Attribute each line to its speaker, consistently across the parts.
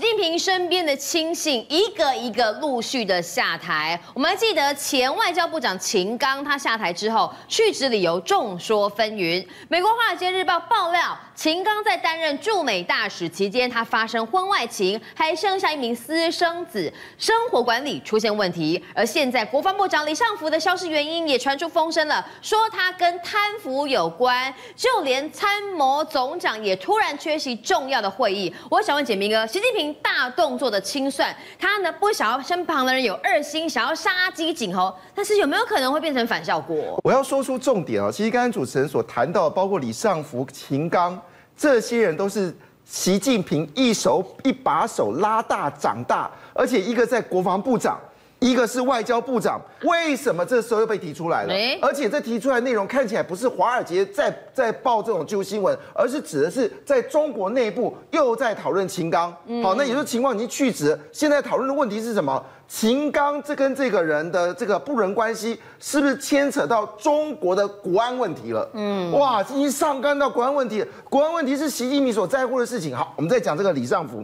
Speaker 1: 习平身边的亲信一个一个陆续的下台。我们还记得前外交部长秦刚，他下台之后去职理由众说纷纭。美国《华尔街日报》爆料，秦刚在担任驻美大使期间，他发生婚外情，还生下一名私生子，生活管理出现问题。而现在国防部长李尚福的消失原因也传出风声了，说他跟贪腐有关，就连参谋总长也突然缺席重要的会议。我想问简明哥，习近平。大动作的清算，他呢不想要身旁的人有二心，想要杀鸡儆猴，但是有没有可能会变成反效果？
Speaker 2: 我要说出重点啊！其实刚才主持人所谈到，包括李尚福、秦刚这些人，都是习近平一手一把手拉大长大，而且一个在国防部长。一个是外交部长，为什么这时候又被提出来了？而且这提出来内容看起来不是华尔街在在报这种旧新闻，而是指的是在中国内部又在讨论秦刚。好，那也就是情况已经去职，现在讨论的问题是什么？秦刚这跟这个人的这个不伦关系，是不是牵扯到中国的国安问题了？嗯，哇，已经上纲到国安问题，国安问题是习近平所在乎的事情。好，我们再讲这个李尚福。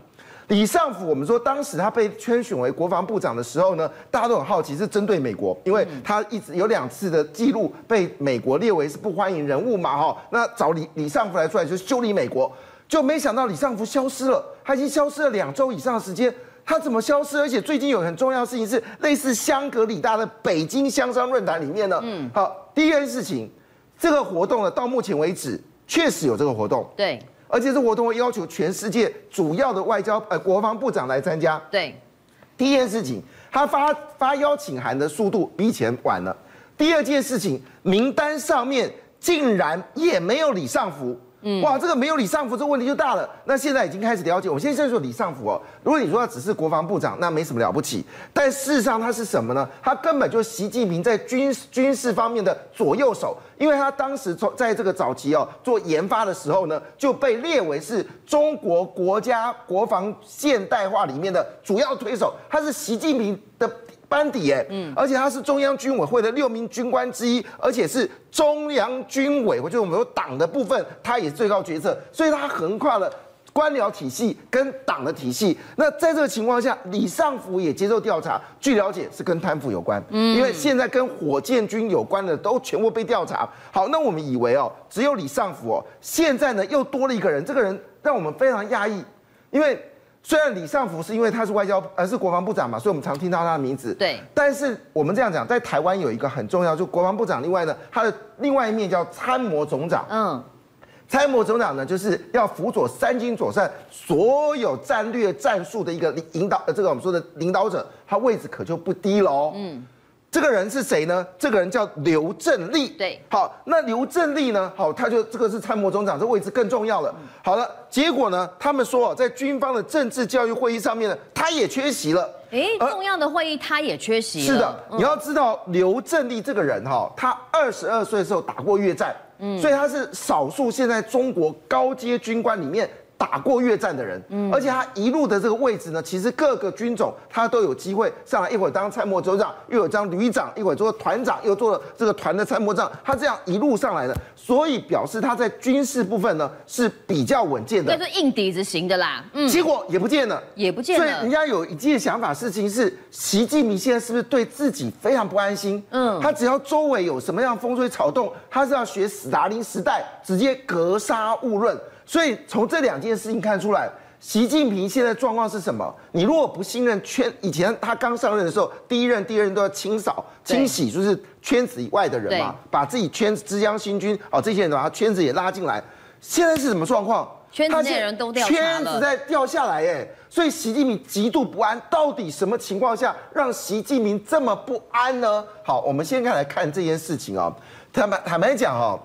Speaker 2: 李尚福，我们说当时他被圈选为国防部长的时候呢，大家都很好奇，是针对美国，因为他一直有两次的记录被美国列为是不欢迎人物嘛，哈，那找李李尚福来出来就是修理美国，就没想到李尚福消失了，他已经消失了两周以上的时间，他怎么消失？而且最近有很重要的事情是，类似香格里拉的北京香商论坛里面呢，嗯，好，第一件事情，这个活动呢，到目前为止确实有这个活动，
Speaker 1: 对。
Speaker 2: 而且这活动会要求全世界主要的外交呃国防部长来参加。
Speaker 1: 对，
Speaker 2: 第一件事情，他发发邀请函的速度比以前晚了。第二件事情，名单上面竟然也没有李尚福。嗯，哇，这个没有李尚福，这个问题就大了。那现在已经开始了解，我现在说李尚福哦，如果你说他只是国防部长，那没什么了不起。但事实上他是什么呢？他根本就是习近平在军军事方面的左右手，因为他当时从在这个早期哦做研发的时候呢，就被列为是中国国家国防现代化里面的主要推手，他是习近平的。班底哎，嗯，而且他是中央军委会的六名军官之一，而且是中央军委，就是我们说党的部分，他也是最高决策，所以他横跨了官僚体系跟党的体系。那在这个情况下，李尚福也接受调查，据了解是跟贪腐有关，嗯，因为现在跟火箭军有关的都全部被调查。好，那我们以为哦，只有李尚福哦，现在呢又多了一个人，这个人让我们非常讶异，因为。虽然李尚福是因为他是外交，而是国防部长嘛，所以我们常听到他的名字。
Speaker 1: 对。
Speaker 2: 但是我们这样讲，在台湾有一个很重要，就国防部长。另外呢，他的另外一面叫参谋总长。嗯。参谋总长呢，就是要辅佐三军左帅所有战略战术的一个领导，呃，这个我们说的领导者，他位置可就不低了哦。嗯。这个人是谁呢？这个人叫刘振立。
Speaker 1: 对，
Speaker 2: 好，那刘振立呢？好，他就这个是参谋总长，这位置更重要了。好了，结果呢？他们说，在军方的政治教育会议上面呢，他也缺席了。
Speaker 1: 哎，重要的会议他也缺席了。
Speaker 2: 是的，你要知道刘振立这个人哈，他二十二岁的时候打过越战，嗯，所以他是少数现在中国高阶军官里面。打过越战的人，嗯，而且他一路的这个位置呢，其实各个军种他都有机会上来，一会儿当参谋总长，又有当旅长，一会儿做团长，又做了这个团的参谋长，他这样一路上来的，所以表示他在军事部分呢是比较稳健的，
Speaker 1: 这是硬底子型的啦。嗯，
Speaker 2: 结果也不见了，
Speaker 1: 也不见了。
Speaker 2: 所以人家有一件想法，事情是习近平现在是不是对自己非常不安心？嗯，他只要周围有什么样风吹草动，他是要学史达林时代，直接格杀勿论。所以从这两件事情看出来，习近平现在状况是什么？你如果不信任圈，以前他刚上任的时候，第一任、第二任都要清扫、清洗，就是圈子以外的人嘛，把自己圈子、之江新军哦这些人把他圈子也拉进来。现在是什么状况？
Speaker 1: 圈子内人都掉，
Speaker 2: 圈子在掉下来哎，所以习近平极度不安。到底什么情况下让习近平这么不安呢？好，我们先看来看这件事情啊。坦白坦白讲哈。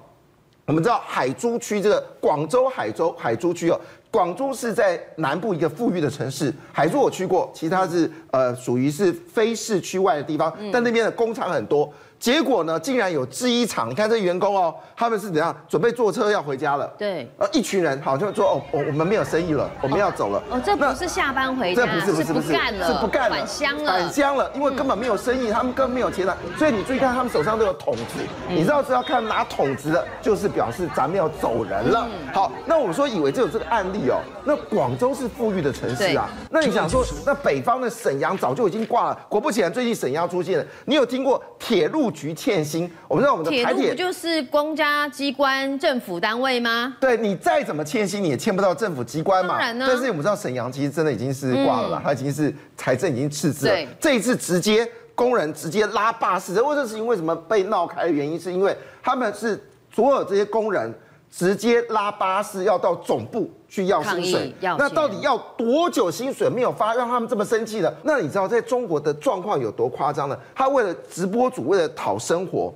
Speaker 2: 我们知道海珠区这个广州海州海珠区哦，广州是在南部一个富裕的城市。海珠我去过，其实它是呃属于是非市区外的地方，但那边的工厂很多。结果呢，竟然有制衣厂，你看这员工哦，他们是怎样准备坐车要回家了？
Speaker 1: 对，
Speaker 2: 呃，一群人好像说哦，我我们没有生意了，我们要走了。
Speaker 1: 哦，这不是下班回家，
Speaker 2: 这不是不是不是，
Speaker 1: 是不干了，
Speaker 2: 是不干了，
Speaker 1: 返乡了，
Speaker 2: 返乡了，因为根本没有生意，他们根本没有钱了，所以你注意看，他们手上都有桶子，你知道是要看拿桶子的，就是表示咱们要走人了。好，那我们说以为只有这个案例哦，那广州是富裕的城市啊，那你想说，那北方的沈阳早就已经挂了，果不其然，最近沈阳出现了，你有听过铁路局欠薪？我们知道我们的台
Speaker 1: 铁，路不就是公家机关、政府单位吗？
Speaker 2: 对，你再怎么欠薪，你也欠不到政府机关嘛。但是我们知道沈阳其实真的已经是挂了啦，他已经是财政已经赤字了。这一次直接工人直接拉罢市，这为这事情为什么被闹开的原因，是因为他们是所有这些工人直接拉巴士要到总部去要薪水。那到底要多久薪水没有发，让他们这么生气的？那你知道在中国的状况有多夸张呢？他为了直播主，为了讨生活。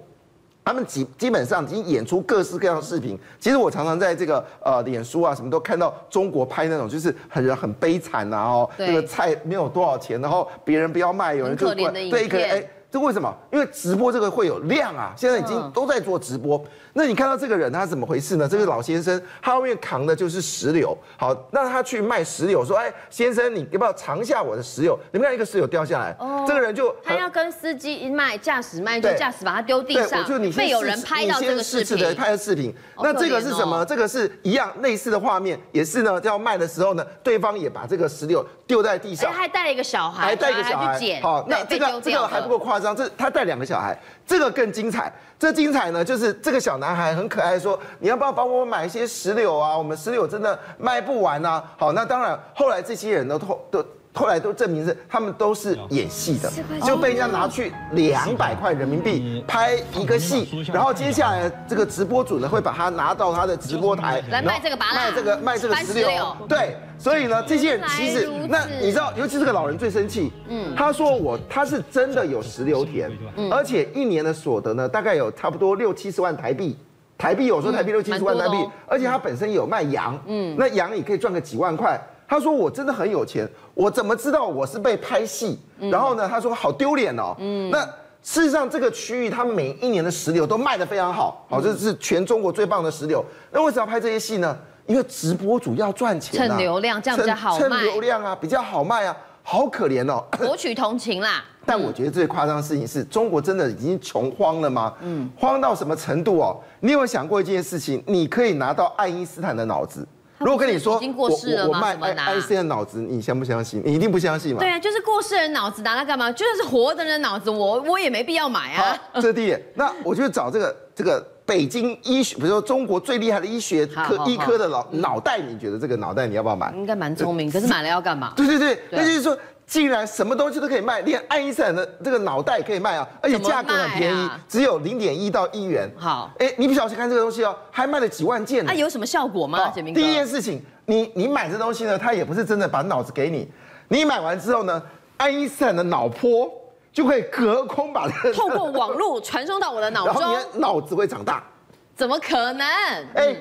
Speaker 2: 他们基基本上已经演出各式各样的视频。其实我常常在这个呃脸书啊什么都看到中国拍那种就是很人很悲惨呐哦，这个菜没有多少钱，然后别人不要卖，有人就对一个人哎。这为什么？因为直播这个会有量啊，现在已经都在做直播。那你看到这个人他怎么回事呢？这个老先生他后面扛的就是石榴。好，那他去卖石榴，说：“哎，先生，你要不要尝一下我的石榴？”你们看一个石榴掉下来，这个人就
Speaker 1: 他要跟司机卖，驾驶卖，就驾驶把它丢地上。
Speaker 2: 就你
Speaker 1: 被有人拍到这个视频，
Speaker 2: 拍的视频。那这个是什么？这个是一样类似的画面，也是呢，要卖的时候呢，对方也把这个石榴丢在地上，
Speaker 1: 还带了一个小孩，
Speaker 2: 还带一个小孩。好，那这个这个还不够夸张，这他带两个小孩，这个更精彩。这精彩呢，就是这个小男孩很可爱，说你要不要帮我买一些石榴啊？我们石榴真的卖不完啊。好，那当然，后来这些人都都。后来都证明是他们都是演戏的，就被人家拿去两百块人民币拍一个戏，然后接下来这个直播主呢会把它拿到他的直播台
Speaker 1: 来卖这个，
Speaker 2: 卖这个卖这个石榴。对，所以呢，这些人其实那你知道，尤其是个老人最生气，嗯，他说我他是真的有石榴田，而且一年的所得呢大概有差不多六七十万台币，台币有时候台币六七十万台币，而且他本身有卖羊，嗯，那羊也可以赚个几万块。他说我真的很有钱，我怎么知道我是被拍戏？然后呢，他说好丢脸哦。嗯，那事实上这个区域他每一年的石榴都卖得非常好，好，这是全中国最棒的石榴。那为什么要拍这些戏呢？因为直播主要赚钱，
Speaker 1: 蹭流量，这样比较好卖。
Speaker 2: 蹭流量啊，比较好卖啊，好可怜哦。
Speaker 1: 博取同情啦。
Speaker 2: 但我觉得最夸张的事情是中国真的已经穷荒了吗？嗯，荒到什么程度哦？你有没有想过一件事情？你可以拿到爱因斯坦的脑子。如果跟你说，我我我卖爱爱因斯坦的脑子，你相不相信？你一定不相信嘛？
Speaker 1: 对啊，就是过世人脑子拿来干嘛？就算是活的人脑子，我我也没必要买啊。
Speaker 2: 这是第一点，那我就找这个这个北京医学，比如说中国最厉害的医学科医科的脑脑袋，你觉得这个脑袋你要不要买？
Speaker 1: 应该蛮聪明，可是买了要干嘛？
Speaker 2: 对对对，那就是说。竟然什么东西都可以卖，连爱因斯坦的这个脑袋也可以卖啊，而且价格很便宜，只有零点一到一元。好，哎，你不小心看这个东西哦，还卖了几万件。
Speaker 1: 那有什么效果吗？
Speaker 2: 第一件事情，你你买这东西呢，他也不是真的把脑子给你，你买完之后呢，爱因斯坦的脑波就会隔空把它
Speaker 1: 透过网络传送到我的脑中，然后
Speaker 2: 你的脑子会长大。
Speaker 1: 怎么可能？
Speaker 2: 哎。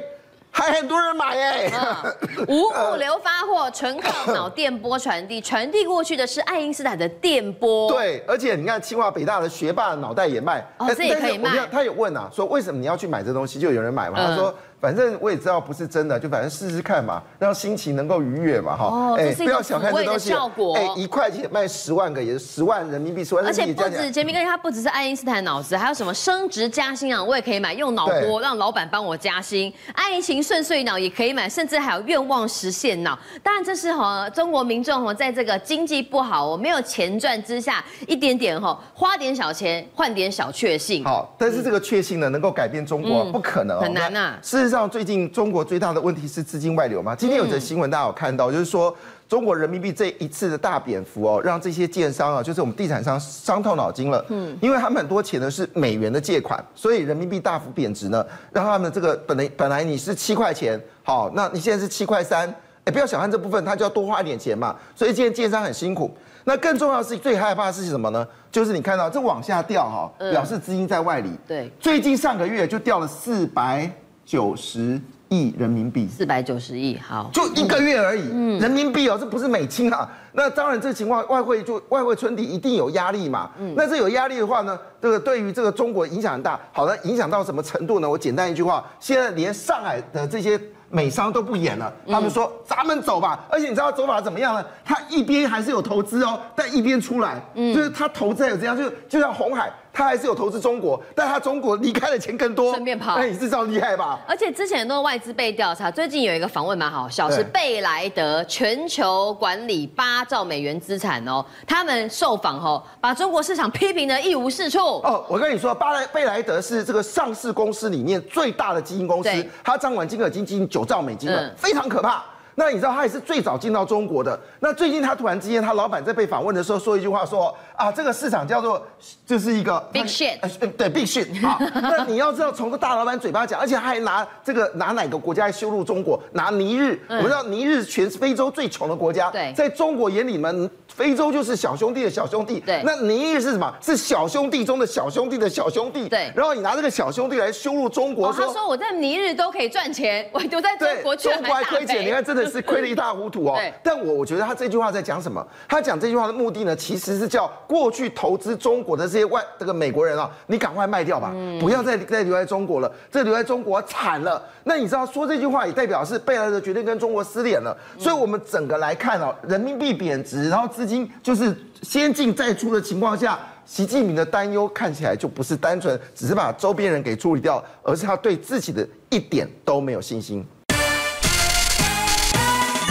Speaker 2: 还很多人买耶、
Speaker 1: 嗯，无物流发货，纯靠脑电波传递，传递过去的是爱因斯坦的电波。
Speaker 2: 对，而且你看清华北大的学霸脑袋也卖，
Speaker 1: 哦，这也可以卖。
Speaker 2: 他有问啊，说为什么你要去买这东西？就有人买嘛，他说。反正我也知道不是真的，就反正试试看嘛，让心情能够愉悦嘛，哈。
Speaker 1: 哦，这是一个抚慰的效果。
Speaker 2: 哎，一块钱卖十万个，也是十万人民币，十万。
Speaker 1: 而且不止杰明哥，他不只是爱因斯坦脑子，还有什么升职加薪啊，我也可以买，用脑波让老板帮我加薪。爱情顺遂脑也可以买，甚至还有愿望实现脑。当然这是哈中国民众哈在这个经济不好、我没有钱赚之下，一点点哈花点小钱换点小确幸。
Speaker 2: 好，但是这个确幸呢，能够改变中国不可能，
Speaker 1: 很难呐。
Speaker 2: 事实上，最近中。中国最大的问题是资金外流吗？今天有则新闻，大家有看到，就是说中国人民币这一次的大贬幅哦，让这些建商啊，就是我们地产商伤透脑筋了。嗯，因为他们很多钱呢是美元的借款，所以人民币大幅贬值呢，让他们这个本来本来你是七块钱，好，那你现在是七块三，哎，不要小看这部分，他就要多花一点钱嘛。所以今天建商很辛苦。那更重要的是，最害怕的是什么呢？就是你看到这往下掉哈，表示资金在外里。对，最近上个月就掉了四百九十。亿人民币，
Speaker 1: 四百九十亿，好，
Speaker 2: 就一个月而已，嗯、人民币哦，这不是美金啊。那当然，这个情况外汇就外汇存底一定有压力嘛。嗯、那这有压力的话呢，这个对于这个中国影响很大。好的，影响到什么程度呢？我简单一句话，现在连上海的这些美商都不演了，他们说咱们走吧。而且你知道走法怎么样呢？他一边还是有投资哦，但一边出来，就是他投资还有这样，就就像红海。他还是有投资中国，但他中国离开的钱更多，
Speaker 1: 顺便跑，
Speaker 2: 那你知道厉害吧？
Speaker 1: 而且之前很多外资被调查，最近有一个访问蛮好笑，是贝莱德全球管理八兆美元资产哦，他们受访后把中国市场批评的一无是处。
Speaker 2: 哦，我跟你说，巴莱贝莱德是这个上市公司里面最大的基金公司，它掌管金额已经接近九兆美金了，嗯、非常可怕。那你知道他也是最早进到中国的。那最近他突然之间，他老板在被访问的时候说一句话说啊，这个市场叫做就是一个
Speaker 1: big shit，
Speaker 2: 对 big shit 啊。那你要知道从个大老板嘴巴讲，而且他还拿这个 拿哪个国家来羞辱中国？拿尼日，我们知道尼日全是非洲最穷的国家，
Speaker 1: 对，
Speaker 2: 在中国眼里面，非洲就是小兄弟的小兄弟。
Speaker 1: 对，
Speaker 2: 那尼日是什么？是小兄弟中的小兄弟的小兄弟。
Speaker 1: 对，
Speaker 2: 然后你拿这个小兄弟来羞辱中国，说
Speaker 1: 他说我在尼日都可以赚钱，我就在中国
Speaker 2: 中国还亏钱，你看真的是亏得一塌糊涂哦。但我我觉得他这句话在讲什么？他讲这句话的目的呢，其实是叫过去投资中国的这些外这个美国人啊，你赶快卖掉吧，嗯、不要再再留在中国了，这留在中国惨了。那你知道说这句话也代表是贝莱德决定跟中国撕脸了。嗯、所以我们整个来看哦，人民币贬值，然后资金就是先进再出的情况下，习近平的担忧看起来就不是单纯只是把周边人给处理掉，而是他对自己的一点都没有信心。